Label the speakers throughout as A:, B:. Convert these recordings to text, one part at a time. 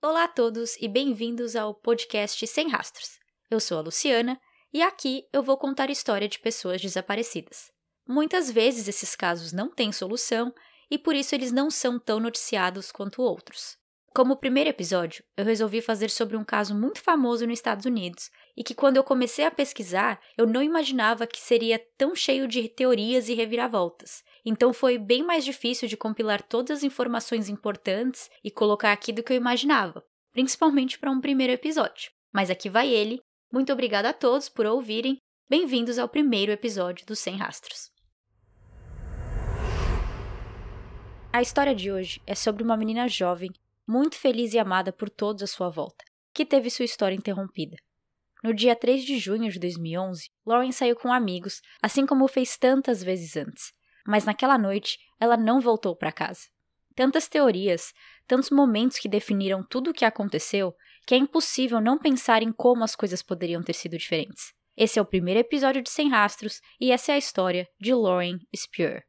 A: Olá a todos e bem-vindos ao podcast Sem Rastros. Eu sou a Luciana e aqui eu vou contar história de pessoas desaparecidas. Muitas vezes esses casos não têm solução e por isso eles não são tão noticiados quanto outros. Como primeiro episódio, eu resolvi fazer sobre um caso muito famoso nos Estados Unidos e que, quando eu comecei a pesquisar, eu não imaginava que seria tão cheio de teorias e reviravoltas. Então foi bem mais difícil de compilar todas as informações importantes e colocar aqui do que eu imaginava, principalmente para um primeiro episódio. Mas aqui vai ele. Muito obrigada a todos por ouvirem. Bem-vindos ao primeiro episódio do Sem Rastros. A história de hoje é sobre uma menina jovem muito feliz e amada por todos à sua volta, que teve sua história interrompida. No dia 3 de junho de 2011, Lauren saiu com amigos, assim como fez tantas vezes antes. Mas naquela noite, ela não voltou para casa. Tantas teorias, tantos momentos que definiram tudo o que aconteceu, que é impossível não pensar em como as coisas poderiam ter sido diferentes. Esse é o primeiro episódio de Sem Rastros e essa é a história de Lauren Spear.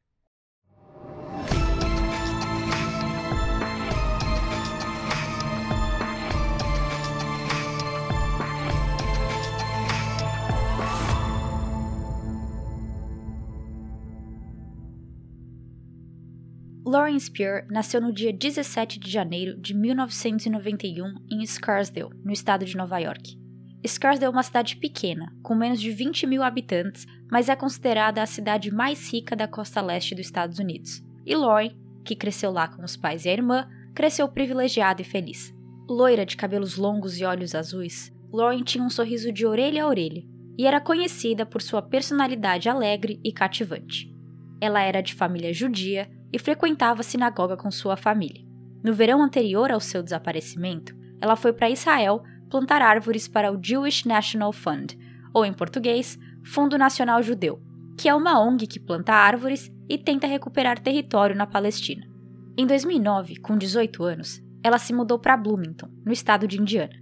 A: Lauren Spear nasceu no dia 17 de janeiro de 1991 em Scarsdale, no estado de Nova York. Scarsdale é uma cidade pequena, com menos de 20 mil habitantes, mas é considerada a cidade mais rica da costa leste dos Estados Unidos. E Lauren, que cresceu lá com os pais e a irmã, cresceu privilegiada e feliz. Loira de cabelos longos e olhos azuis, Lauren tinha um sorriso de orelha a orelha e era conhecida por sua personalidade alegre e cativante. Ela era de família judia e frequentava a sinagoga com sua família. No verão anterior ao seu desaparecimento, ela foi para Israel plantar árvores para o Jewish National Fund, ou em português, Fundo Nacional Judeu, que é uma ONG que planta árvores e tenta recuperar território na Palestina. Em 2009, com 18 anos, ela se mudou para Bloomington, no estado de Indiana.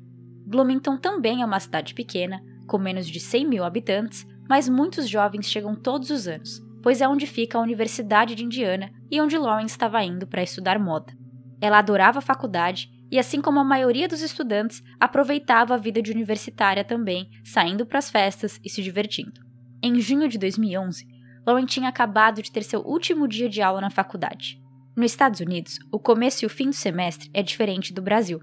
A: Bloomington também é uma cidade pequena, com menos de 100 mil habitantes, mas muitos jovens chegam todos os anos, pois é onde fica a Universidade de Indiana e onde Lawrence estava indo para estudar moda. Ela adorava a faculdade e, assim como a maioria dos estudantes, aproveitava a vida de universitária também, saindo para as festas e se divertindo. Em junho de 2011, Lauren tinha acabado de ter seu último dia de aula na faculdade. Nos Estados Unidos, o começo e o fim do semestre é diferente do Brasil.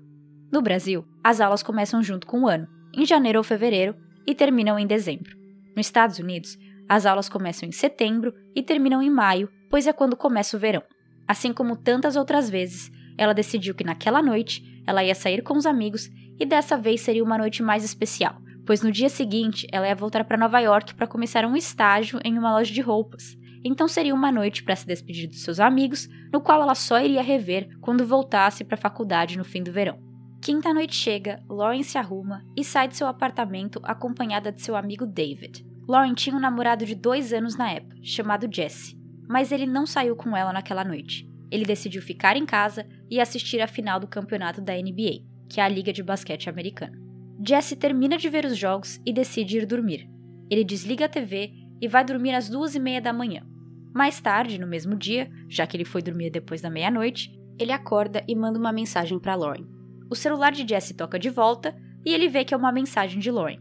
A: No Brasil, as aulas começam junto com o ano, em janeiro ou fevereiro, e terminam em dezembro. Nos Estados Unidos, as aulas começam em setembro e terminam em maio, pois é quando começa o verão. Assim como tantas outras vezes, ela decidiu que naquela noite ela ia sair com os amigos e dessa vez seria uma noite mais especial, pois no dia seguinte ela ia voltar para Nova York para começar um estágio em uma loja de roupas. Então seria uma noite para se despedir dos seus amigos, no qual ela só iria rever quando voltasse para a faculdade no fim do verão. Quinta noite chega, Lauren se arruma e sai de seu apartamento acompanhada de seu amigo David. Lauren tinha um namorado de dois anos na época, chamado Jesse, mas ele não saiu com ela naquela noite. Ele decidiu ficar em casa e assistir a final do campeonato da NBA, que é a liga de basquete americana. Jesse termina de ver os jogos e decide ir dormir. Ele desliga a TV e vai dormir às duas e meia da manhã. Mais tarde, no mesmo dia, já que ele foi dormir depois da meia-noite, ele acorda e manda uma mensagem para Lauren. O celular de Jesse toca de volta e ele vê que é uma mensagem de Lauren.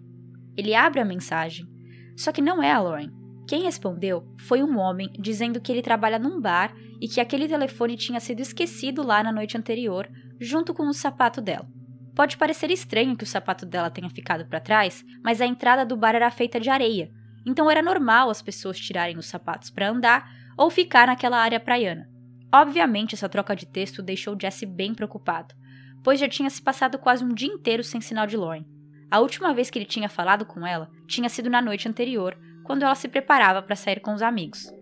A: Ele abre a mensagem só que não é a Lauren. Quem respondeu foi um homem dizendo que ele trabalha num bar e que aquele telefone tinha sido esquecido lá na noite anterior, junto com o sapato dela. Pode parecer estranho que o sapato dela tenha ficado para trás, mas a entrada do bar era feita de areia, então era normal as pessoas tirarem os sapatos para andar ou ficar naquela área praiana. Obviamente, essa troca de texto deixou Jesse bem preocupado, pois já tinha se passado quase um dia inteiro sem sinal de Lauren. A última vez que ele tinha falado com ela tinha sido na noite anterior, quando ela se preparava para sair com os amigos.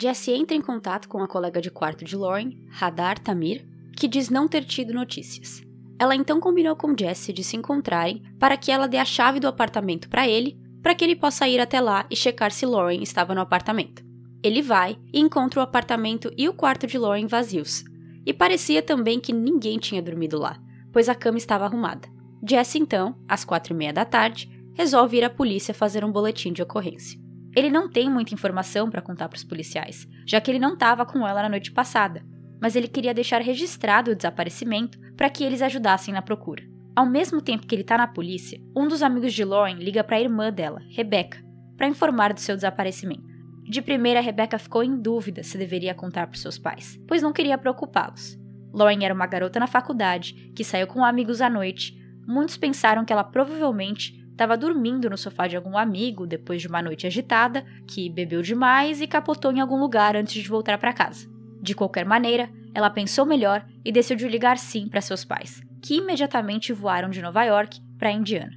A: Jesse entra em contato com a colega de quarto de Lauren, Hadar Tamir, que diz não ter tido notícias. Ela então combinou com Jesse de se encontrarem para que ela dê a chave do apartamento para ele, para que ele possa ir até lá e checar se Lauren estava no apartamento. Ele vai e encontra o apartamento e o quarto de Lauren vazios, e parecia também que ninguém tinha dormido lá, pois a cama estava arrumada. Jesse, então, às quatro e meia da tarde, resolve ir à polícia fazer um boletim de ocorrência. Ele não tem muita informação para contar para os policiais, já que ele não estava com ela na noite passada, mas ele queria deixar registrado o desaparecimento para que eles ajudassem na procura. Ao mesmo tempo que ele está na polícia, um dos amigos de Lauren liga para a irmã dela, Rebecca, para informar do seu desaparecimento. De primeira, Rebecca ficou em dúvida se deveria contar para seus pais, pois não queria preocupá-los. Lauren era uma garota na faculdade que saiu com amigos à noite. Muitos pensaram que ela provavelmente estava dormindo no sofá de algum amigo depois de uma noite agitada, que bebeu demais e capotou em algum lugar antes de voltar para casa. De qualquer maneira, ela pensou melhor e decidiu ligar sim para seus pais, que imediatamente voaram de Nova York para Indiana.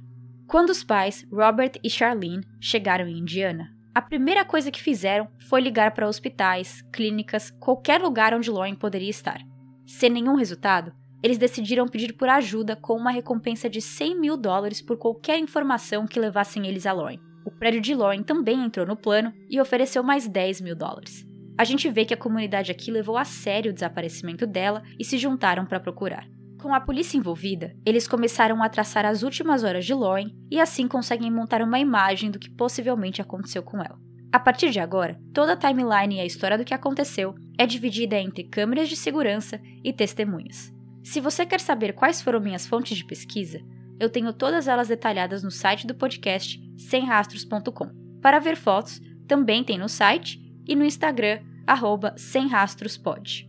A: Quando os pais, Robert e Charlene, chegaram em Indiana, a primeira coisa que fizeram foi ligar para hospitais, clínicas, qualquer lugar onde Lauren poderia estar. Sem nenhum resultado, eles decidiram pedir por ajuda com uma recompensa de 100 mil dólares por qualquer informação que levassem eles a Lauren. O prédio de Lauren também entrou no plano e ofereceu mais 10 mil dólares. A gente vê que a comunidade aqui levou a sério o desaparecimento dela e se juntaram para procurar. Com a polícia envolvida, eles começaram a traçar as últimas horas de Lauren e assim conseguem montar uma imagem do que possivelmente aconteceu com ela. A partir de agora, toda a timeline e a história do que aconteceu é dividida entre câmeras de segurança e testemunhas. Se você quer saber quais foram minhas fontes de pesquisa, eu tenho todas elas detalhadas no site do podcast semrastros.com. Para ver fotos, também tem no site e no Instagram, arroba semrastrospod.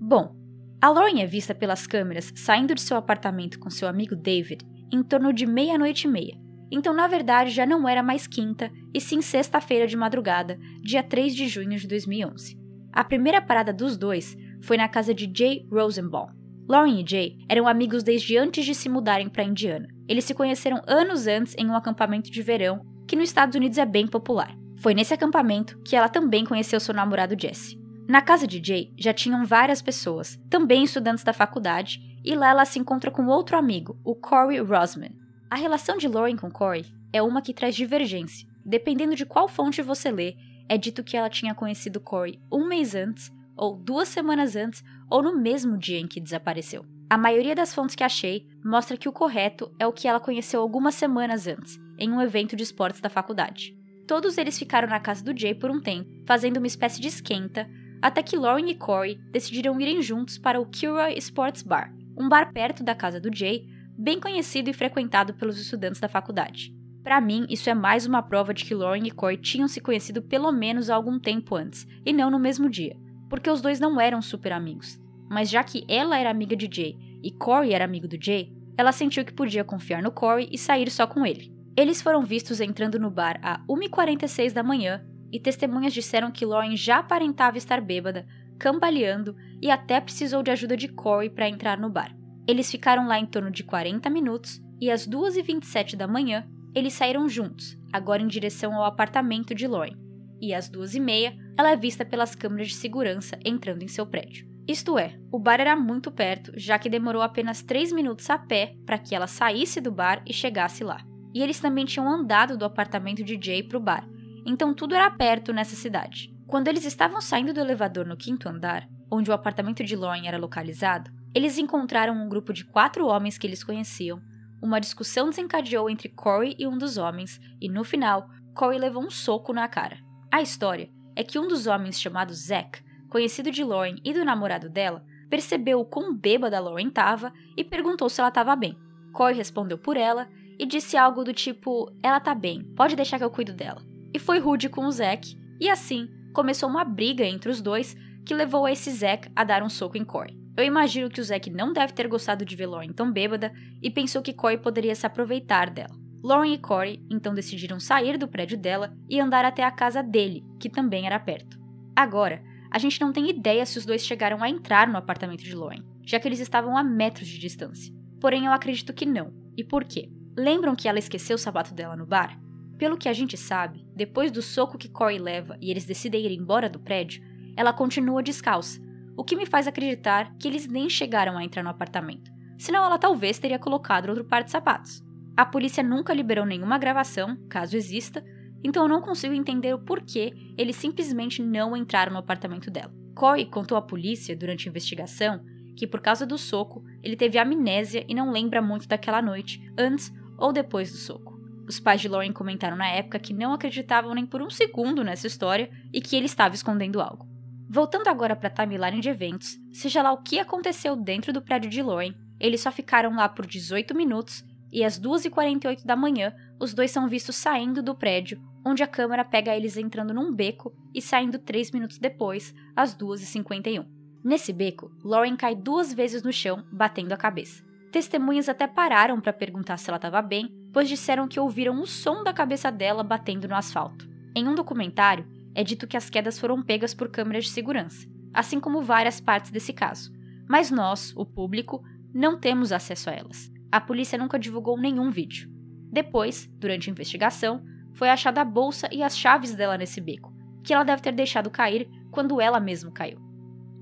A: Bom, a Lauren é vista pelas câmeras saindo de seu apartamento com seu amigo David em torno de meia-noite e meia. Então, na verdade, já não era mais quinta, e sim sexta-feira de madrugada, dia 3 de junho de 2011. A primeira parada dos dois foi na casa de Jay Rosenbaum. Lauren e Jay eram amigos desde antes de se mudarem para Indiana. Eles se conheceram anos antes em um acampamento de verão que nos Estados Unidos é bem popular. Foi nesse acampamento que ela também conheceu seu namorado Jesse. Na casa de Jay já tinham várias pessoas, também estudantes da faculdade, e lá ela se encontra com outro amigo, o Corey Rosman. A relação de Lauren com Corey é uma que traz divergência. Dependendo de qual fonte você lê, é dito que ela tinha conhecido Corey um mês antes, ou duas semanas antes, ou no mesmo dia em que desapareceu. A maioria das fontes que achei mostra que o correto é o que ela conheceu algumas semanas antes, em um evento de esportes da faculdade. Todos eles ficaram na casa do Jay por um tempo, fazendo uma espécie de esquenta, até que Lauren e Corey decidiram irem juntos para o Kilroy Sports Bar, um bar perto da casa do Jay, bem conhecido e frequentado pelos estudantes da faculdade. Para mim, isso é mais uma prova de que Lauren e Corey tinham se conhecido pelo menos há algum tempo antes, e não no mesmo dia, porque os dois não eram super amigos. Mas já que ela era amiga de Jay e Corey era amigo do Jay, ela sentiu que podia confiar no Corey e sair só com ele. Eles foram vistos entrando no bar a 1h46 da manhã e testemunhas disseram que Lauren já aparentava estar bêbada, cambaleando e até precisou de ajuda de Corey para entrar no bar. Eles ficaram lá em torno de 40 minutos e às 2h27 da manhã eles saíram juntos, agora em direção ao apartamento de Lauren. E às 2h30 ela é vista pelas câmeras de segurança entrando em seu prédio. Isto é, o bar era muito perto, já que demorou apenas 3 minutos a pé para que ela saísse do bar e chegasse lá. E eles também tinham andado do apartamento de Jay para o bar, então tudo era perto nessa cidade. Quando eles estavam saindo do elevador no quinto andar, onde o apartamento de Lauren era localizado, eles encontraram um grupo de quatro homens que eles conheciam. Uma discussão desencadeou entre Corey e um dos homens, e no final, Corey levou um soco na cara. A história é que um dos homens, chamado Zack, conhecido de Lauren e do namorado dela, percebeu o quão bêbada Lauren estava e perguntou se ela estava bem. Corey respondeu por ela e disse algo do tipo: Ela tá bem, pode deixar que eu cuido dela e foi rude com o Zack, e assim começou uma briga entre os dois que levou a esse Zack a dar um soco em Corey. Eu imagino que o Zack não deve ter gostado de ver Lauren tão bêbada e pensou que Corey poderia se aproveitar dela. Lauren e Corey então decidiram sair do prédio dela e andar até a casa dele, que também era perto. Agora, a gente não tem ideia se os dois chegaram a entrar no apartamento de Lauren, já que eles estavam a metros de distância. Porém, eu acredito que não. E por quê? Lembram que ela esqueceu o sapato dela no bar? Pelo que a gente sabe, depois do soco que Corey leva e eles decidem ir embora do prédio, ela continua descalça, o que me faz acreditar que eles nem chegaram a entrar no apartamento. Senão ela talvez teria colocado outro par de sapatos. A polícia nunca liberou nenhuma gravação, caso exista, então eu não consigo entender o porquê eles simplesmente não entraram no apartamento dela. Corey contou à polícia, durante a investigação, que por causa do soco, ele teve amnésia e não lembra muito daquela noite, antes ou depois do soco. Os pais de Lauren comentaram na época que não acreditavam nem por um segundo nessa história e que ele estava escondendo algo. Voltando agora para a timeline de eventos, seja lá o que aconteceu dentro do prédio de Lauren, eles só ficaram lá por 18 minutos e às 2h48 da manhã, os dois são vistos saindo do prédio, onde a câmera pega eles entrando num beco e saindo 3 minutos depois, às 2h51. Nesse beco, Lauren cai duas vezes no chão, batendo a cabeça. Testemunhas até pararam para perguntar se ela estava bem, pois disseram que ouviram o som da cabeça dela batendo no asfalto. Em um documentário, é dito que as quedas foram pegas por câmeras de segurança, assim como várias partes desse caso. Mas nós, o público, não temos acesso a elas. A polícia nunca divulgou nenhum vídeo. Depois, durante a investigação, foi achada a bolsa e as chaves dela nesse beco, que ela deve ter deixado cair quando ela mesma caiu.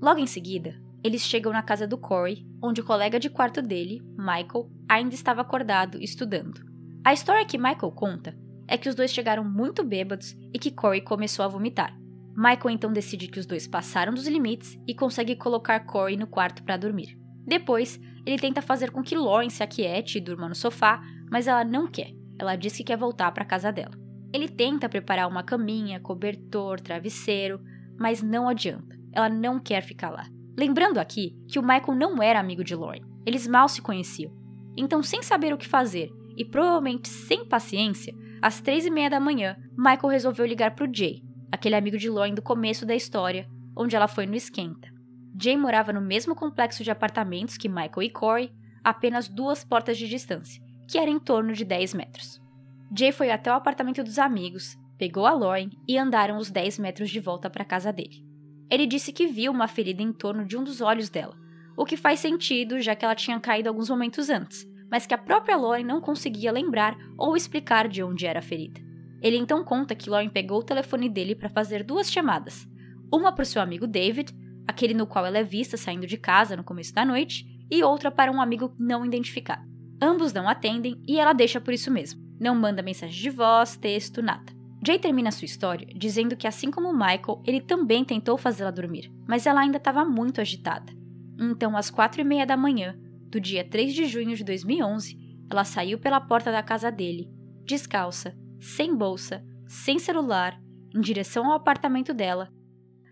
A: Logo em seguida, eles chegam na casa do Corey, onde o colega de quarto dele, Michael, ainda estava acordado estudando. A história que Michael conta é que os dois chegaram muito bêbados e que Corey começou a vomitar. Michael então decide que os dois passaram dos limites e consegue colocar Corey no quarto para dormir. Depois, ele tenta fazer com que Lauren se aquiete e durma no sofá, mas ela não quer. Ela diz que quer voltar para casa dela. Ele tenta preparar uma caminha, cobertor, travesseiro, mas não adianta. Ela não quer ficar lá. Lembrando aqui que o Michael não era amigo de Lauren. Eles mal se conheciam. Então, sem saber o que fazer e provavelmente sem paciência, às três e meia da manhã, Michael resolveu ligar para o Jay, aquele amigo de Lauren do começo da história, onde ela foi no esquenta. Jay morava no mesmo complexo de apartamentos que Michael e Corey, apenas duas portas de distância, que era em torno de 10 metros. Jay foi até o apartamento dos amigos, pegou a Lauren e andaram os 10 metros de volta para a casa dele. Ele disse que viu uma ferida em torno de um dos olhos dela, o que faz sentido já que ela tinha caído alguns momentos antes, mas que a própria Lauren não conseguia lembrar ou explicar de onde era a ferida. Ele então conta que Lauren pegou o telefone dele para fazer duas chamadas, uma para o seu amigo David aquele no qual ela é vista saindo de casa no começo da noite, e outra para um amigo não identificado. Ambos não atendem e ela deixa por isso mesmo. Não manda mensagem de voz, texto, nada. Jay termina sua história dizendo que, assim como Michael, ele também tentou fazê-la dormir, mas ela ainda estava muito agitada. Então, às quatro e meia da manhã, do dia 3 de junho de 2011, ela saiu pela porta da casa dele, descalça, sem bolsa, sem celular, em direção ao apartamento dela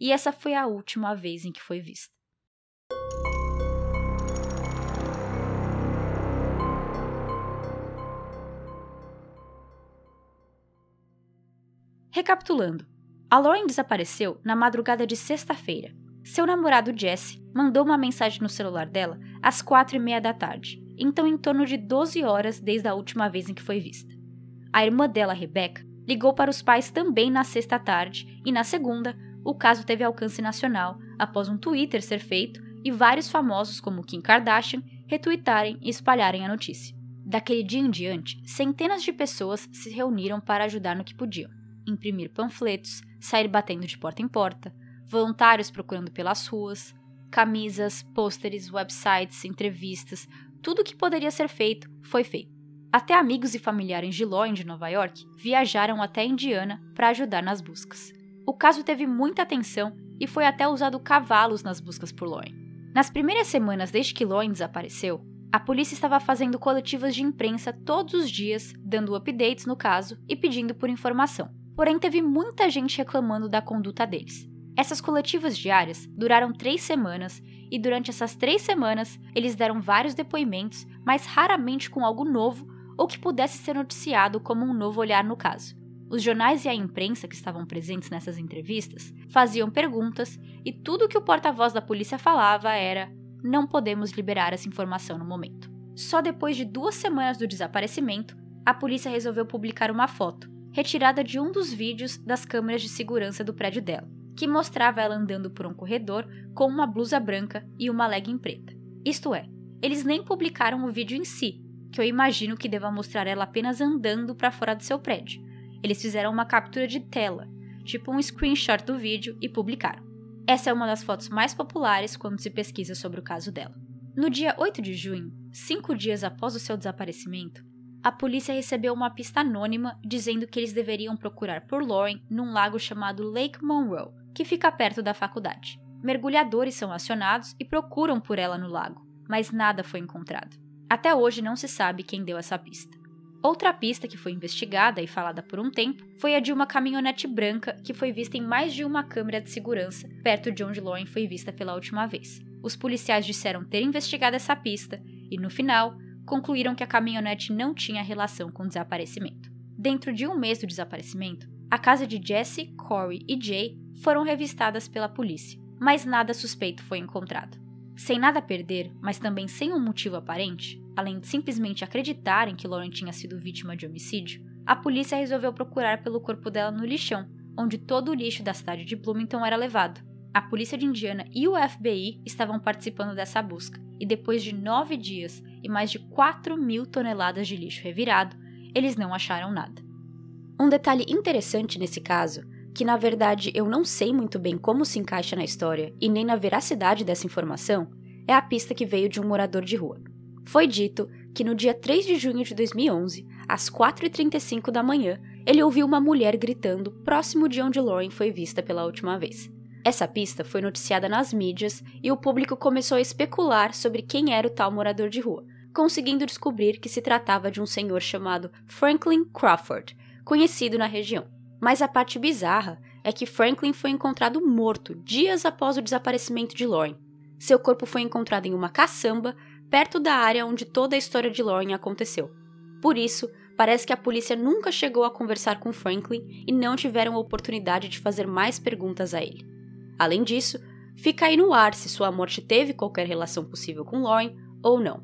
A: e essa foi a última vez em que foi vista. Recapitulando, a Lauren desapareceu na madrugada de sexta-feira. Seu namorado Jesse mandou uma mensagem no celular dela às quatro e meia da tarde, então em torno de 12 horas desde a última vez em que foi vista. A irmã dela, Rebecca, ligou para os pais também na sexta tarde e na segunda o caso teve alcance nacional após um Twitter ser feito e vários famosos como Kim Kardashian retweetarem e espalharem a notícia. Daquele dia em diante, centenas de pessoas se reuniram para ajudar no que podiam. Imprimir panfletos, sair batendo de porta em porta, voluntários procurando pelas ruas, camisas, pôsteres, websites, entrevistas, tudo o que poderia ser feito foi feito. Até amigos e familiares de Lauren de Nova York viajaram até Indiana para ajudar nas buscas. O caso teve muita atenção e foi até usado cavalos nas buscas por Lauren. Nas primeiras semanas desde que Lauren desapareceu, a polícia estava fazendo coletivas de imprensa todos os dias, dando updates no caso e pedindo por informação. Porém, teve muita gente reclamando da conduta deles. Essas coletivas diárias duraram três semanas e durante essas três semanas eles deram vários depoimentos, mas raramente com algo novo ou que pudesse ser noticiado como um novo olhar no caso. Os jornais e a imprensa que estavam presentes nessas entrevistas faziam perguntas e tudo que o porta-voz da polícia falava era: não podemos liberar essa informação no momento. Só depois de duas semanas do desaparecimento, a polícia resolveu publicar uma foto, retirada de um dos vídeos das câmeras de segurança do prédio dela, que mostrava ela andando por um corredor com uma blusa branca e uma legging preta. Isto é, eles nem publicaram o vídeo em si, que eu imagino que deva mostrar ela apenas andando para fora do seu prédio, eles fizeram uma captura de tela, tipo um screenshot do vídeo, e publicaram. Essa é uma das fotos mais populares quando se pesquisa sobre o caso dela. No dia 8 de junho, cinco dias após o seu desaparecimento, a polícia recebeu uma pista anônima dizendo que eles deveriam procurar por Lauren num lago chamado Lake Monroe, que fica perto da faculdade. Mergulhadores são acionados e procuram por ela no lago, mas nada foi encontrado. Até hoje não se sabe quem deu essa pista. Outra pista que foi investigada e falada por um tempo foi a de uma caminhonete branca que foi vista em mais de uma câmera de segurança perto de onde Lauren foi vista pela última vez. Os policiais disseram ter investigado essa pista e, no final, concluíram que a caminhonete não tinha relação com o desaparecimento. Dentro de um mês do desaparecimento, a casa de Jesse, Corey e Jay foram revistadas pela polícia, mas nada suspeito foi encontrado. Sem nada a perder, mas também sem um motivo aparente, além de simplesmente acreditarem que Lauren tinha sido vítima de homicídio, a polícia resolveu procurar pelo corpo dela no lixão, onde todo o lixo da cidade de Bloomington era levado. A polícia de Indiana e o FBI estavam participando dessa busca, e depois de nove dias e mais de 4 mil toneladas de lixo revirado, eles não acharam nada. Um detalhe interessante nesse caso, que na verdade eu não sei muito bem como se encaixa na história e nem na veracidade dessa informação, é a pista que veio de um morador de rua. Foi dito que no dia 3 de junho de 2011, às 4h35 da manhã, ele ouviu uma mulher gritando próximo de onde Lauren foi vista pela última vez. Essa pista foi noticiada nas mídias e o público começou a especular sobre quem era o tal morador de rua, conseguindo descobrir que se tratava de um senhor chamado Franklin Crawford, conhecido na região. Mas a parte bizarra é que Franklin foi encontrado morto dias após o desaparecimento de Lauren. Seu corpo foi encontrado em uma caçamba perto da área onde toda a história de Lauren aconteceu. Por isso, parece que a polícia nunca chegou a conversar com Franklin e não tiveram a oportunidade de fazer mais perguntas a ele. Além disso, fica aí no ar se sua morte teve qualquer relação possível com Lauren ou não.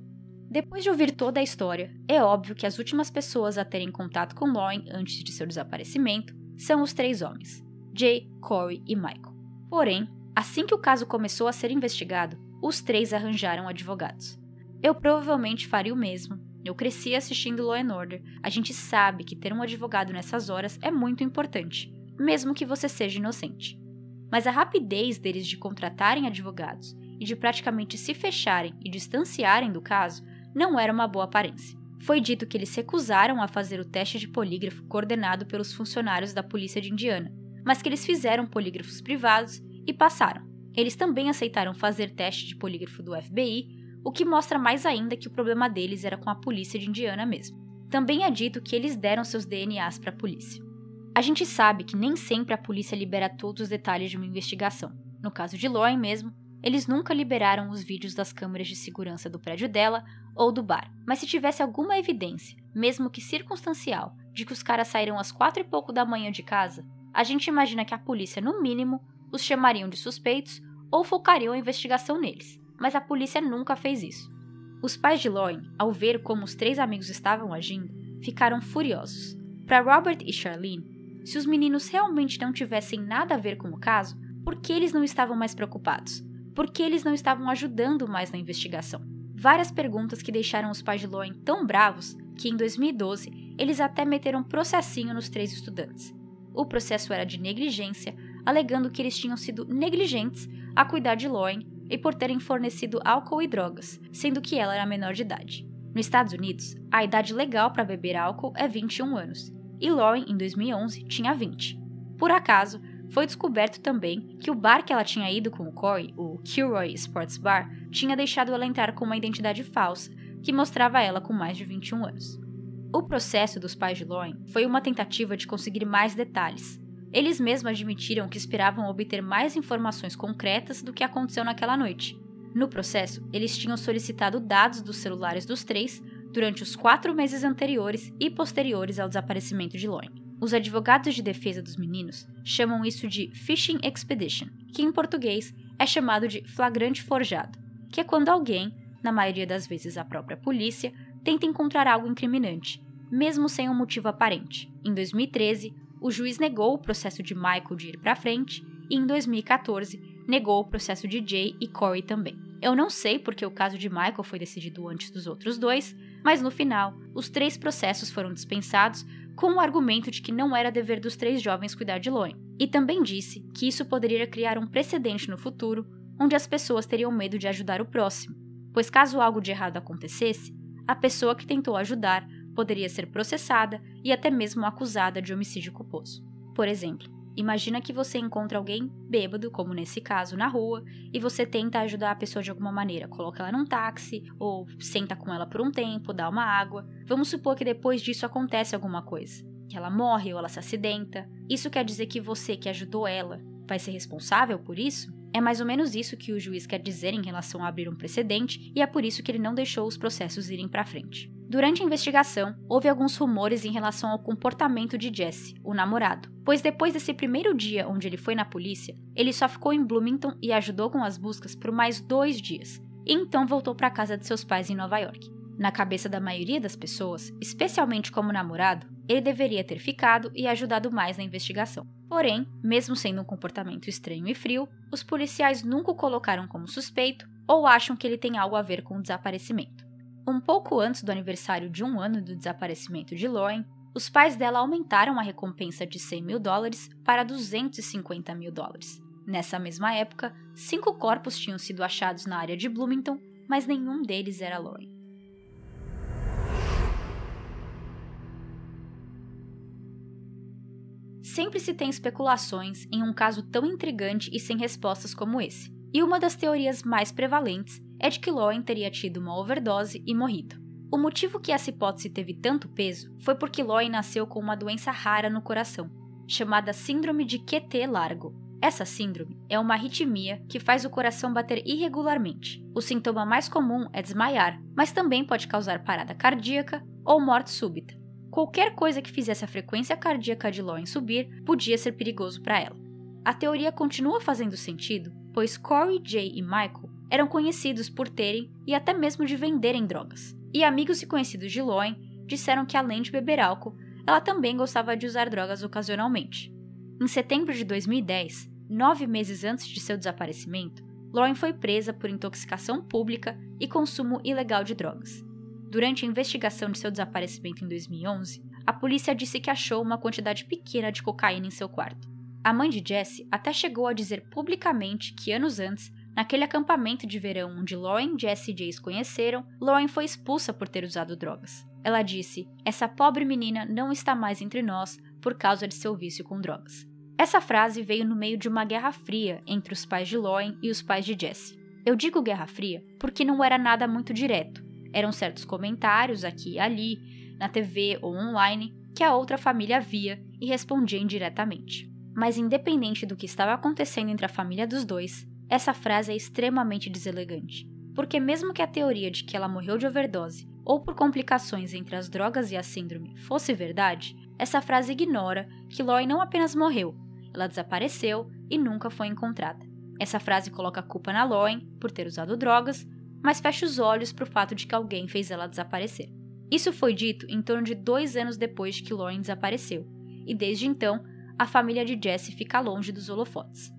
A: Depois de ouvir toda a história, é óbvio que as últimas pessoas a terem contato com Lauren antes de seu desaparecimento são os três homens, Jay, Corey e Michael. Porém, assim que o caso começou a ser investigado, os três arranjaram advogados. Eu provavelmente faria o mesmo. Eu cresci assistindo Law and Order. A gente sabe que ter um advogado nessas horas é muito importante, mesmo que você seja inocente. Mas a rapidez deles de contratarem advogados e de praticamente se fecharem e distanciarem do caso não era uma boa aparência. Foi dito que eles recusaram a fazer o teste de polígrafo coordenado pelos funcionários da polícia de Indiana, mas que eles fizeram polígrafos privados e passaram. Eles também aceitaram fazer teste de polígrafo do FBI, o que mostra mais ainda que o problema deles era com a polícia de Indiana mesmo. Também é dito que eles deram seus DNAs para a polícia. A gente sabe que nem sempre a polícia libera todos os detalhes de uma investigação. No caso de Lauren mesmo, eles nunca liberaram os vídeos das câmeras de segurança do prédio dela ou do bar, mas se tivesse alguma evidência, mesmo que circunstancial, de que os caras saíram às quatro e pouco da manhã de casa, a gente imagina que a polícia, no mínimo, os chamariam de suspeitos ou focariam a investigação neles, mas a polícia nunca fez isso. Os pais de Lauren, ao ver como os três amigos estavam agindo, ficaram furiosos. Para Robert e Charlene, se os meninos realmente não tivessem nada a ver com o caso, por que eles não estavam mais preocupados? por que eles não estavam ajudando mais na investigação. Várias perguntas que deixaram os pais de Lauren tão bravos que, em 2012, eles até meteram processinho nos três estudantes. O processo era de negligência, alegando que eles tinham sido negligentes a cuidar de Lauren e por terem fornecido álcool e drogas, sendo que ela era menor de idade. Nos Estados Unidos, a idade legal para beber álcool é 21 anos, e Lauren, em 2011, tinha 20. Por acaso, foi descoberto também que o bar que ela tinha ido com o Corey, o Kilroy Sports Bar, tinha deixado ela entrar com uma identidade falsa, que mostrava ela com mais de 21 anos. O processo dos pais de Lauren foi uma tentativa de conseguir mais detalhes. Eles mesmos admitiram que esperavam obter mais informações concretas do que aconteceu naquela noite. No processo, eles tinham solicitado dados dos celulares dos três durante os quatro meses anteriores e posteriores ao desaparecimento de Lauren. Os advogados de defesa dos meninos chamam isso de fishing expedition, que em português é chamado de flagrante forjado, que é quando alguém, na maioria das vezes a própria polícia, tenta encontrar algo incriminante, mesmo sem um motivo aparente. Em 2013, o juiz negou o processo de Michael de ir para frente e em 2014 negou o processo de Jay e Corey também. Eu não sei porque o caso de Michael foi decidido antes dos outros dois, mas no final, os três processos foram dispensados com o argumento de que não era dever dos três jovens cuidar de Loen. E também disse que isso poderia criar um precedente no futuro onde as pessoas teriam medo de ajudar o próximo, pois caso algo de errado acontecesse, a pessoa que tentou ajudar poderia ser processada e até mesmo acusada de homicídio culposo. Por exemplo, imagina que você encontra alguém bêbado, como nesse caso, na rua, e você tenta ajudar a pessoa de alguma maneira, coloca ela num táxi ou senta com ela por um tempo, dá uma água. Vamos supor que depois disso acontece alguma coisa, que ela morre ou ela se acidenta. Isso quer dizer que você que ajudou ela vai ser responsável por isso? É mais ou menos isso que o juiz quer dizer em relação a abrir um precedente, e é por isso que ele não deixou os processos irem para frente. Durante a investigação, houve alguns rumores em relação ao comportamento de Jesse, o namorado, pois depois desse primeiro dia onde ele foi na polícia, ele só ficou em Bloomington e ajudou com as buscas por mais dois dias, e então voltou para a casa de seus pais em Nova York. Na cabeça da maioria das pessoas, especialmente como namorado, ele deveria ter ficado e ajudado mais na investigação. Porém, mesmo sendo um comportamento estranho e frio, os policiais nunca o colocaram como suspeito ou acham que ele tem algo a ver com o desaparecimento. Um pouco antes do aniversário de um ano do desaparecimento de Lauren, os pais dela aumentaram a recompensa de 100 mil dólares para 250 mil dólares. Nessa mesma época, cinco corpos tinham sido achados na área de Bloomington, mas nenhum deles era Lauren. Sempre se tem especulações em um caso tão intrigante e sem respostas como esse. E uma das teorias mais prevalentes é de que Lauren teria tido uma overdose e morrido. O motivo que essa hipótese teve tanto peso foi porque Lauren nasceu com uma doença rara no coração, chamada Síndrome de QT largo. Essa síndrome é uma arritmia que faz o coração bater irregularmente. O sintoma mais comum é desmaiar, mas também pode causar parada cardíaca ou morte súbita. Qualquer coisa que fizesse a frequência cardíaca de Lauren subir podia ser perigoso para ela. A teoria continua fazendo sentido, pois Corey, Jay e Michael eram conhecidos por terem e até mesmo de venderem drogas. E amigos e conhecidos de Lauren disseram que além de beber álcool, ela também gostava de usar drogas ocasionalmente. Em setembro de 2010, nove meses antes de seu desaparecimento, Lauren foi presa por intoxicação pública e consumo ilegal de drogas. Durante a investigação de seu desaparecimento em 2011, a polícia disse que achou uma quantidade pequena de cocaína em seu quarto. A mãe de Jesse até chegou a dizer publicamente que anos antes, naquele acampamento de verão onde Lauren, Jesse e Jace conheceram, Lauren foi expulsa por ter usado drogas. Ela disse: Essa pobre menina não está mais entre nós por causa de seu vício com drogas. Essa frase veio no meio de uma guerra fria entre os pais de Lauren e os pais de Jesse. Eu digo guerra fria porque não era nada muito direto. Eram certos comentários aqui e ali, na TV ou online, que a outra família via e respondia indiretamente. Mas, independente do que estava acontecendo entre a família dos dois, essa frase é extremamente deselegante. Porque, mesmo que a teoria de que ela morreu de overdose ou por complicações entre as drogas e a síndrome fosse verdade, essa frase ignora que Lori não apenas morreu, ela desapareceu e nunca foi encontrada. Essa frase coloca a culpa na Lauren por ter usado drogas, mas fecha os olhos para o fato de que alguém fez ela desaparecer. Isso foi dito em torno de dois anos depois de que Lauren desapareceu, e desde então a família de Jesse fica longe dos holofotes.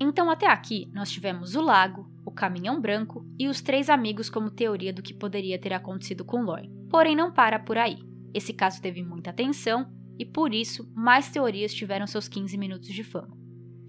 A: Então, até aqui, nós tivemos o lago, o caminhão branco e os três amigos como teoria do que poderia ter acontecido com Lauren. Porém, não para por aí. Esse caso teve muita atenção e, por isso, mais teorias tiveram seus 15 minutos de fama.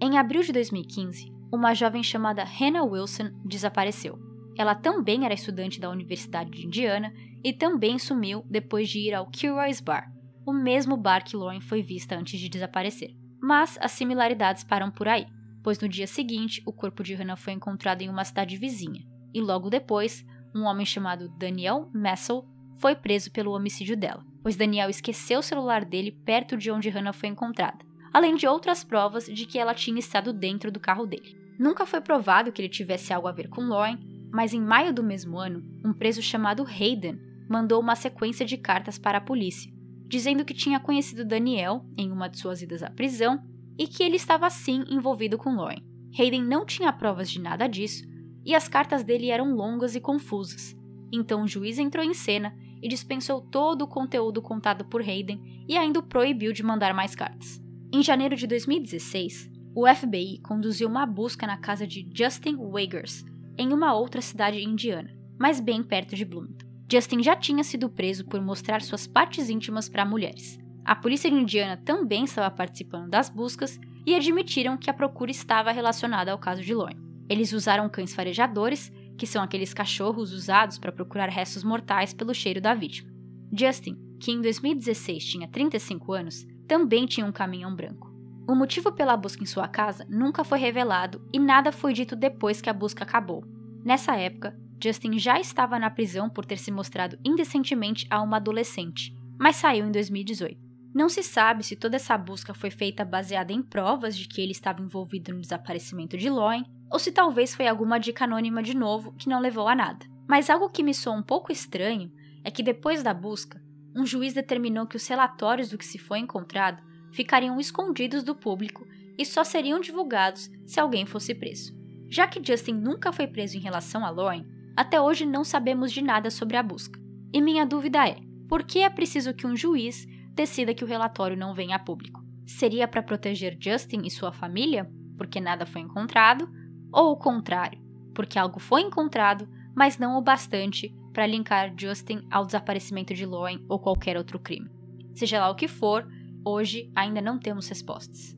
A: Em abril de 2015, uma jovem chamada Hannah Wilson desapareceu. Ela também era estudante da Universidade de Indiana e também sumiu depois de ir ao Kilroy's Bar, o mesmo bar que Lauren foi vista antes de desaparecer. Mas as similaridades param por aí, pois no dia seguinte o corpo de Hannah foi encontrado em uma cidade vizinha, e logo depois, um homem chamado Daniel Messel foi preso pelo homicídio dela, pois Daniel esqueceu o celular dele perto de onde Hannah foi encontrada, além de outras provas de que ela tinha estado dentro do carro dele. Nunca foi provado que ele tivesse algo a ver com Lauren, mas em maio do mesmo ano, um preso chamado Hayden mandou uma sequência de cartas para a polícia, dizendo que tinha conhecido Daniel em uma de suas idas à prisão e que ele estava sim envolvido com Lauren. Hayden não tinha provas de nada disso e as cartas dele eram longas e confusas. Então o juiz entrou em cena e dispensou todo o conteúdo contado por Hayden e ainda o proibiu de mandar mais cartas. Em janeiro de 2016, o FBI conduziu uma busca na casa de Justin Wagers, em uma outra cidade indiana, mas bem perto de Bloomington. Justin já tinha sido preso por mostrar suas partes íntimas para mulheres. A polícia indiana também estava participando das buscas e admitiram que a procura estava relacionada ao caso de Lauren. Eles usaram cães farejadores, que são aqueles cachorros usados para procurar restos mortais pelo cheiro da vítima. Justin, que em 2016 tinha 35 anos, também tinha um caminhão branco. O motivo pela busca em sua casa nunca foi revelado e nada foi dito depois que a busca acabou. Nessa época, Justin já estava na prisão por ter se mostrado indecentemente a uma adolescente, mas saiu em 2018. Não se sabe se toda essa busca foi feita baseada em provas de que ele estava envolvido no desaparecimento de Lauren, ou se talvez foi alguma dica anônima de novo que não levou a nada. Mas algo que me soa um pouco estranho é que depois da busca, um juiz determinou que os relatórios do que se foi encontrado ficariam escondidos do público e só seriam divulgados se alguém fosse preso. Já que Justin nunca foi preso em relação a Lauren, até hoje não sabemos de nada sobre a busca. E minha dúvida é: por que é preciso que um juiz decida que o relatório não venha a público? Seria para proteger Justin e sua família, porque nada foi encontrado, ou o contrário, porque algo foi encontrado, mas não o bastante para linkar Justin ao desaparecimento de Lauren ou qualquer outro crime? Seja lá o que for, hoje ainda não temos respostas.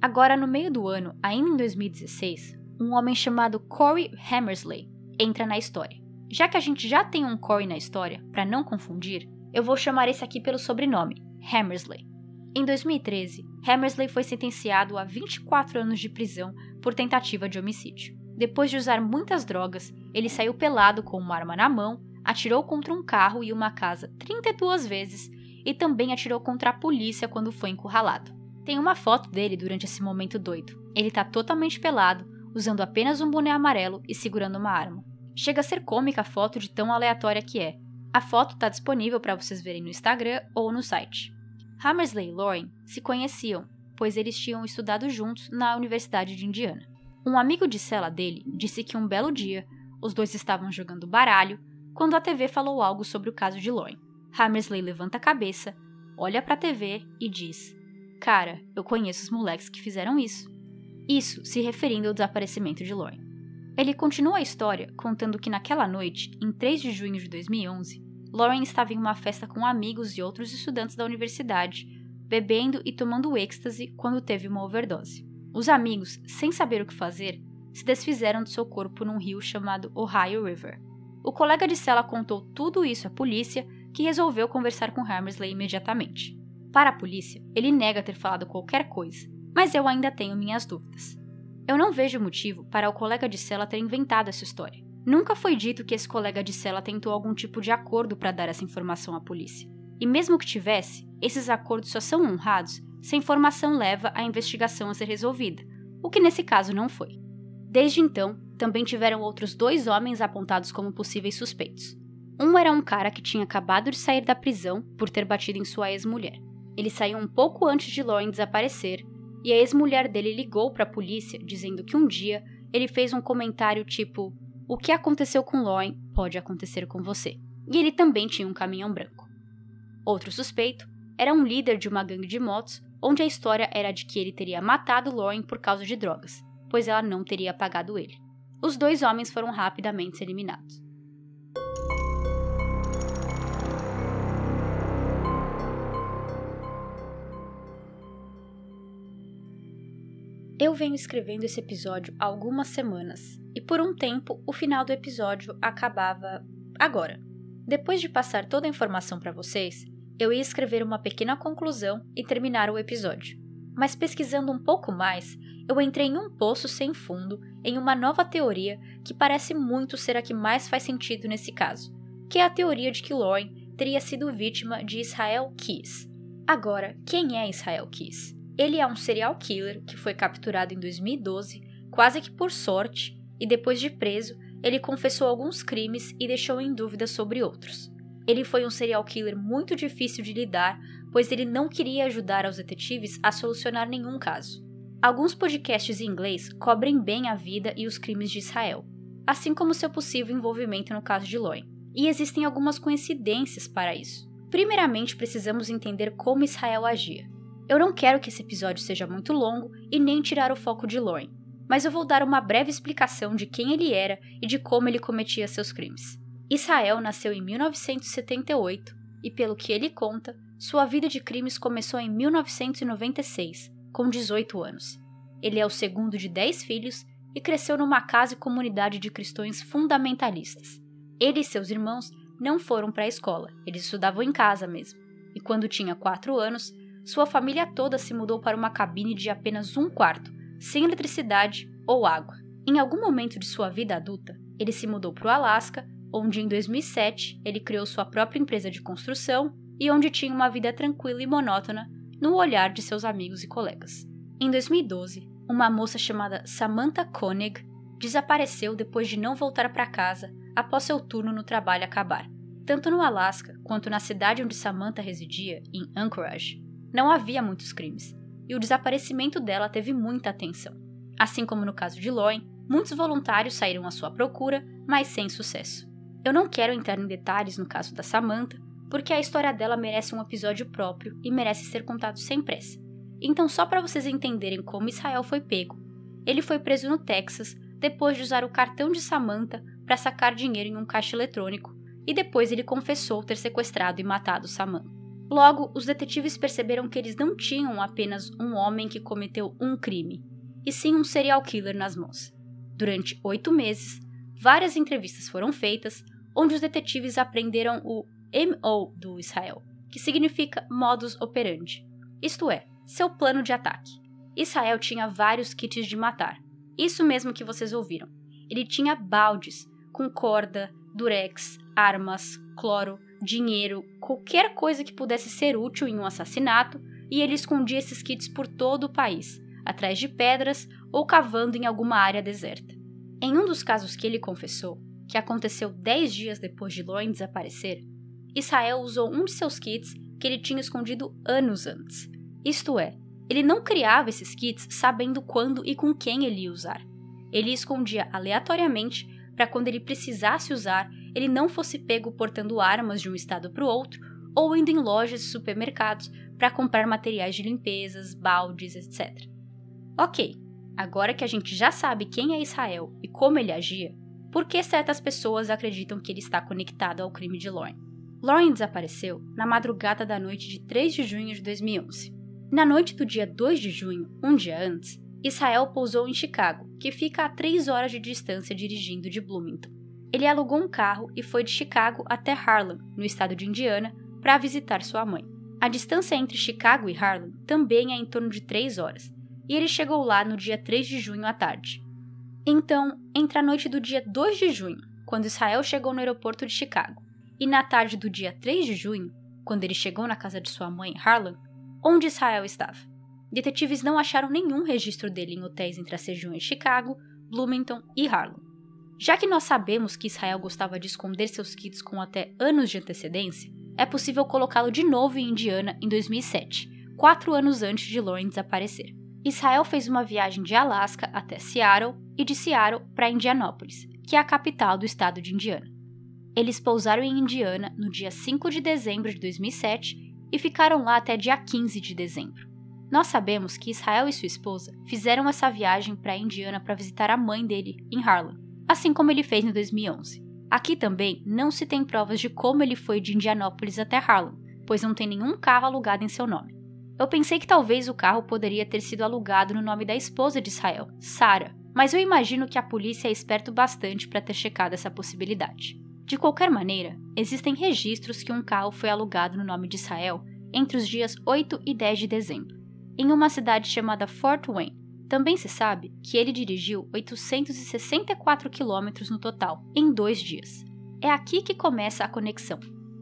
A: Agora, no meio do ano, ainda em 2016, um homem chamado Corey Hammersley entra na história. Já que a gente já tem um Corey na história, para não confundir, eu vou chamar esse aqui pelo sobrenome, Hammersley. Em 2013, Hammersley foi sentenciado a 24 anos de prisão por tentativa de homicídio. Depois de usar muitas drogas, ele saiu pelado com uma arma na mão, atirou contra um carro e uma casa 32 vezes e também atirou contra a polícia quando foi encurralado. Tem uma foto dele durante esse momento doido. Ele tá totalmente pelado, usando apenas um boné amarelo e segurando uma arma. Chega a ser cômica a foto de tão aleatória que é. A foto está disponível para vocês verem no Instagram ou no site. Hammersley e Lauren se conheciam, pois eles tinham estudado juntos na Universidade de Indiana. Um amigo de cela dele disse que um belo dia os dois estavam jogando baralho quando a TV falou algo sobre o caso de Lauren. Hammersley levanta a cabeça, olha para a TV e diz: Cara, eu conheço os moleques que fizeram isso. Isso se referindo ao desaparecimento de Lauren. Ele continua a história contando que naquela noite, em 3 de junho de 2011, Lauren estava em uma festa com amigos e outros estudantes da universidade, bebendo e tomando êxtase quando teve uma overdose. Os amigos, sem saber o que fazer, se desfizeram de seu corpo num rio chamado Ohio River. O colega de cela contou tudo isso à polícia, que resolveu conversar com Hammersley imediatamente. Para a polícia, ele nega ter falado qualquer coisa, mas eu ainda tenho minhas dúvidas. Eu não vejo motivo para o colega de cela ter inventado essa história. Nunca foi dito que esse colega de cela tentou algum tipo de acordo para dar essa informação à polícia. E mesmo que tivesse, esses acordos só são honrados se a informação leva a investigação a ser resolvida, o que nesse caso não foi. Desde então, também tiveram outros dois homens apontados como possíveis suspeitos. Um era um cara que tinha acabado de sair da prisão por ter batido em sua ex-mulher. Ele saiu um pouco antes de Lauren desaparecer e a ex-mulher dele ligou para a polícia dizendo que um dia ele fez um comentário tipo: O que aconteceu com Lauren pode acontecer com você. E ele também tinha um caminhão branco. Outro suspeito era um líder de uma gangue de motos, onde a história era de que ele teria matado Lauren por causa de drogas, pois ela não teria pagado ele. Os dois homens foram rapidamente eliminados. Eu venho escrevendo esse episódio há algumas semanas, e por um tempo o final do episódio acabava agora. Depois de passar toda a informação para vocês, eu ia escrever uma pequena conclusão e terminar o episódio. Mas pesquisando um pouco mais, eu entrei em um poço sem fundo em uma nova teoria que parece muito ser a que mais faz sentido nesse caso, que é a teoria de que Lauren teria sido vítima de Israel Keys. Agora, quem é Israel Keys? Ele é um serial killer que foi capturado em 2012, quase que por sorte, e depois de preso, ele confessou alguns crimes e deixou em dúvida sobre outros. Ele foi um serial killer muito difícil de lidar, pois ele não queria ajudar os detetives a solucionar nenhum caso. Alguns podcasts em inglês cobrem bem a vida e os crimes de Israel, assim como seu possível envolvimento no caso de Loin. E existem algumas coincidências para isso. Primeiramente, precisamos entender como Israel agia. Eu não quero que esse episódio seja muito longo e nem tirar o foco de Lauren, mas eu vou dar uma breve explicação de quem ele era e de como ele cometia seus crimes. Israel nasceu em 1978 e, pelo que ele conta, sua vida de crimes começou em 1996, com 18 anos. Ele é o segundo de 10 filhos e cresceu numa casa e comunidade de cristãos fundamentalistas. Ele e seus irmãos não foram para a escola, eles estudavam em casa mesmo. E quando tinha 4 anos, sua família toda se mudou para uma cabine de apenas um quarto, sem eletricidade ou água. Em algum momento de sua vida adulta, ele se mudou para o Alasca, onde em 2007 ele criou sua própria empresa de construção e onde tinha uma vida tranquila e monótona no olhar de seus amigos e colegas. Em 2012, uma moça chamada Samantha Koenig desapareceu depois de não voltar para casa após seu turno no trabalho acabar. Tanto no Alasca quanto na cidade onde Samantha residia, em Anchorage, não havia muitos crimes, e o desaparecimento dela teve muita atenção. Assim como no caso de Lauren, muitos voluntários saíram à sua procura, mas sem sucesso. Eu não quero entrar em detalhes no caso da Samantha, porque a história dela merece um episódio próprio e merece ser contado sem pressa. Então, só para vocês entenderem como Israel foi pego, ele foi preso no Texas depois de usar o cartão de Samantha para sacar dinheiro em um caixa eletrônico, e depois ele confessou ter sequestrado e matado Samantha. Logo, os detetives perceberam que eles não tinham apenas um homem que cometeu um crime, e sim um serial killer nas mãos. Durante oito meses, várias entrevistas foram feitas, onde os detetives aprenderam o MO do Israel, que significa modus operandi, isto é, seu plano de ataque. Israel tinha vários kits de matar, isso mesmo que vocês ouviram. Ele tinha baldes com corda, durex, armas, cloro, dinheiro, qualquer coisa que pudesse ser útil em um assassinato, e ele escondia esses kits por todo o país, atrás de pedras ou cavando em alguma área deserta. Em um dos casos que ele confessou, que aconteceu 10 dias depois de Lauren desaparecer, Israel usou um de seus kits que ele tinha escondido anos antes. Isto é, ele não criava esses kits sabendo quando e com quem ele ia usar. Ele escondia aleatoriamente para quando ele precisasse usar, ele não fosse pego portando armas de um estado para o outro ou indo em lojas e supermercados para comprar materiais de limpezas, baldes, etc. Ok, agora que a gente já sabe quem é Israel e como ele agia, por que certas pessoas acreditam que ele está conectado ao crime de Lauren? Lauren desapareceu na madrugada da noite de 3 de junho de 2011. Na noite do dia 2 de junho, um dia antes, Israel pousou em Chicago, que fica a 3 horas de distância dirigindo de Bloomington. Ele alugou um carro e foi de Chicago até Harlem, no estado de Indiana, para visitar sua mãe. A distância entre Chicago e Harlem também é em torno de 3 horas, e ele chegou lá no dia 3 de junho à tarde. Então, entre a noite do dia 2 de junho, quando Israel chegou no aeroporto de Chicago, e na tarde do dia 3 de junho, quando ele chegou na casa de sua mãe em Harlem, onde Israel estava. Detetives não acharam nenhum registro dele em hotéis entre as regiões Chicago, Bloomington e Harlem. Já que nós sabemos que Israel gostava de esconder seus kits com até anos de antecedência, é possível colocá-lo de novo em Indiana em 2007, quatro anos antes de Lauren desaparecer. Israel fez uma viagem de Alaska até Seattle e de Seattle para Indianópolis, que é a capital do estado de Indiana. Eles pousaram em Indiana no dia 5 de dezembro de 2007 e ficaram lá até dia 15 de dezembro. Nós sabemos que Israel e sua esposa fizeram essa viagem para Indiana para visitar a mãe dele, em Harlem, assim como ele fez em 2011. Aqui também não se tem provas de como ele foi de Indianópolis até Harlem, pois não tem nenhum carro alugado em seu nome. Eu pensei que talvez o carro poderia ter sido alugado no nome da esposa de Israel, Sarah, mas eu imagino que a polícia é esperto bastante para ter checado essa possibilidade. De qualquer maneira, existem registros que um carro foi alugado no nome de Israel entre os dias 8 e 10 de dezembro, em uma cidade chamada Fort Wayne. Também se sabe que ele dirigiu 864 quilômetros no total, em dois dias. É aqui que começa a conexão.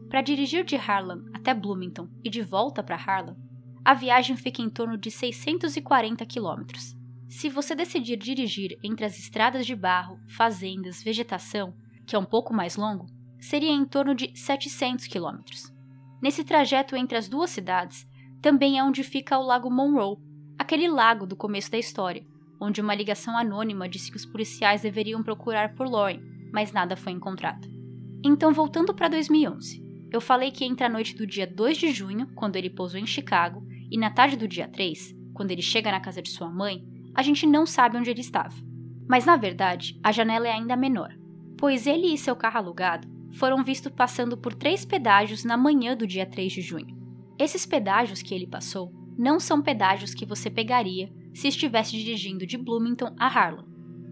A: Para dirigir de Harlem até Bloomington e de volta para Harlem, a viagem fica em torno de 640 quilômetros. Se você decidir dirigir entre as estradas de barro, fazendas, vegetação, que é um pouco mais longo, seria em torno de 700 quilômetros. Nesse trajeto entre as duas cidades, também é onde fica o Lago Monroe, aquele lago do começo da história, onde uma ligação anônima disse que os policiais deveriam procurar por Lauren, mas nada foi encontrado. Então, voltando para 2011, eu falei que entre a noite do dia 2 de junho, quando ele pousou em Chicago, e na tarde do dia 3, quando ele chega na casa de sua mãe, a gente não sabe onde ele estava. Mas na verdade, a janela é ainda menor, pois ele e seu carro alugado foram vistos passando por três pedágios na manhã do dia 3 de junho. Esses pedágios que ele passou não são pedágios que você pegaria se estivesse dirigindo de Bloomington a Harlem.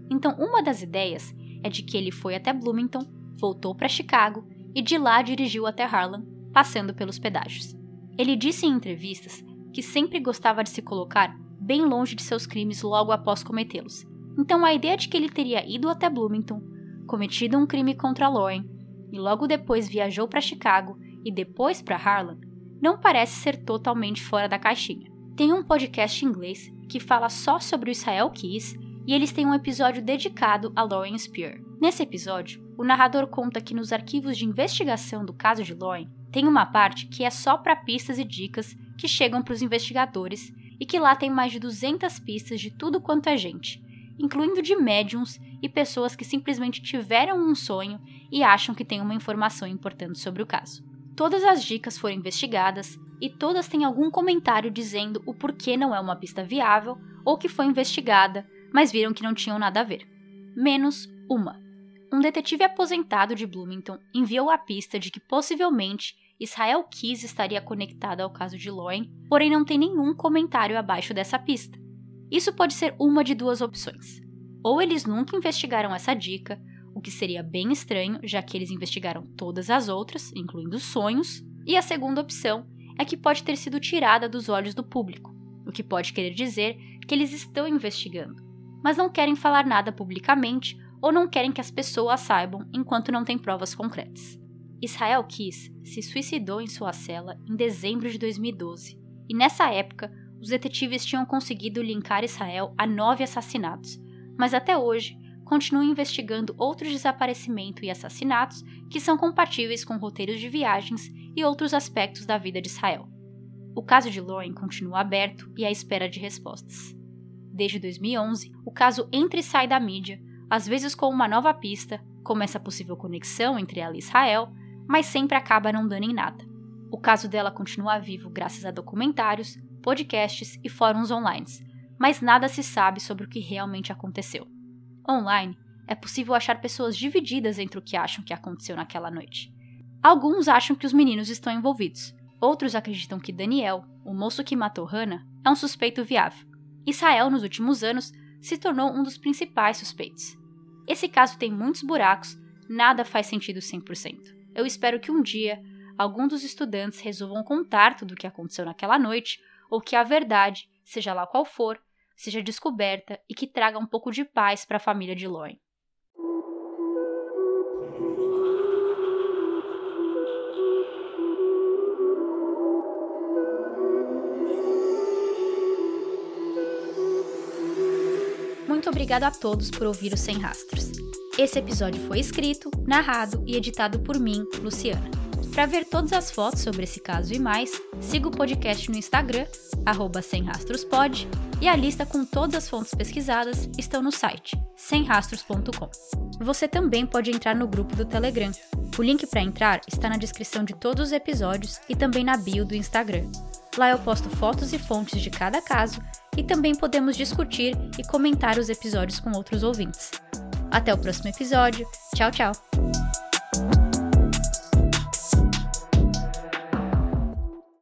A: Então, uma das ideias é de que ele foi até Bloomington, voltou para Chicago e de lá dirigiu até Harlem, passando pelos pedágios. Ele disse em entrevistas que sempre gostava de se colocar bem longe de seus crimes logo após cometê-los. Então, a ideia de que ele teria ido até Bloomington, cometido um crime contra Lauren e logo depois viajou para Chicago e depois para Harlem, não parece ser totalmente fora da caixinha. Tem um podcast em inglês que fala só sobre o Israel Keys e eles têm um episódio dedicado a Lauren Spear. Nesse episódio, o narrador conta que nos arquivos de investigação do caso de Lauren tem uma parte que é só para pistas e dicas que chegam para os investigadores e que lá tem mais de 200 pistas de tudo quanto é gente, incluindo de médiums e pessoas que simplesmente tiveram um sonho e acham que têm uma informação importante sobre o caso. Todas as dicas foram investigadas e todas têm algum comentário dizendo o porquê não é uma pista viável ou que foi investigada, mas viram que não tinham nada a ver. Menos uma. Um detetive aposentado de Bloomington enviou a pista de que possivelmente Israel Keys estaria conectado ao caso de Loen, porém não tem nenhum comentário abaixo dessa pista. Isso pode ser uma de duas opções. Ou eles nunca investigaram essa dica, que seria bem estranho, já que eles investigaram todas as outras, incluindo sonhos, e a segunda opção é que pode ter sido tirada dos olhos do público, o que pode querer dizer que eles estão investigando, mas não querem falar nada publicamente ou não querem que as pessoas saibam enquanto não têm provas concretas. Israel Kiss se suicidou em sua cela em dezembro de 2012, e nessa época os detetives tinham conseguido linkar Israel a nove assassinatos, mas até hoje continuam investigando outros desaparecimentos e assassinatos que são compatíveis com roteiros de viagens e outros aspectos da vida de Israel. O caso de Lauren continua aberto e à espera de respostas. Desde 2011, o caso entra e sai da mídia, às vezes com uma nova pista, como essa possível conexão entre ela e Israel, mas sempre acaba não dando em nada. O caso dela continua vivo graças a documentários, podcasts e fóruns online, mas nada se sabe sobre o que realmente aconteceu. Online, é possível achar pessoas divididas entre o que acham que aconteceu naquela noite. Alguns acham que os meninos estão envolvidos, outros acreditam que Daniel, o moço que matou Hannah, é um suspeito viável. Israel, nos últimos anos, se tornou um dos principais suspeitos. Esse caso tem muitos buracos, nada faz sentido 100%. Eu espero que um dia algum dos estudantes resolvam contar tudo o que aconteceu naquela noite, ou que a verdade, seja lá qual for, seja descoberta e que traga um pouco de paz para a família de Lauren. Muito obrigado a todos por ouvir o Sem Rastros. Esse episódio foi escrito, narrado e editado por mim, Luciana. Para ver todas as fotos sobre esse caso e mais, siga o podcast no Instagram, semrastrospod, e a lista com todas as fontes pesquisadas estão no site, semrastros.com. Você também pode entrar no grupo do Telegram. O link para entrar está na descrição de todos os episódios e também na bio do Instagram. Lá eu posto fotos e fontes de cada caso e também podemos discutir e comentar os episódios com outros ouvintes. Até o próximo episódio. Tchau, tchau!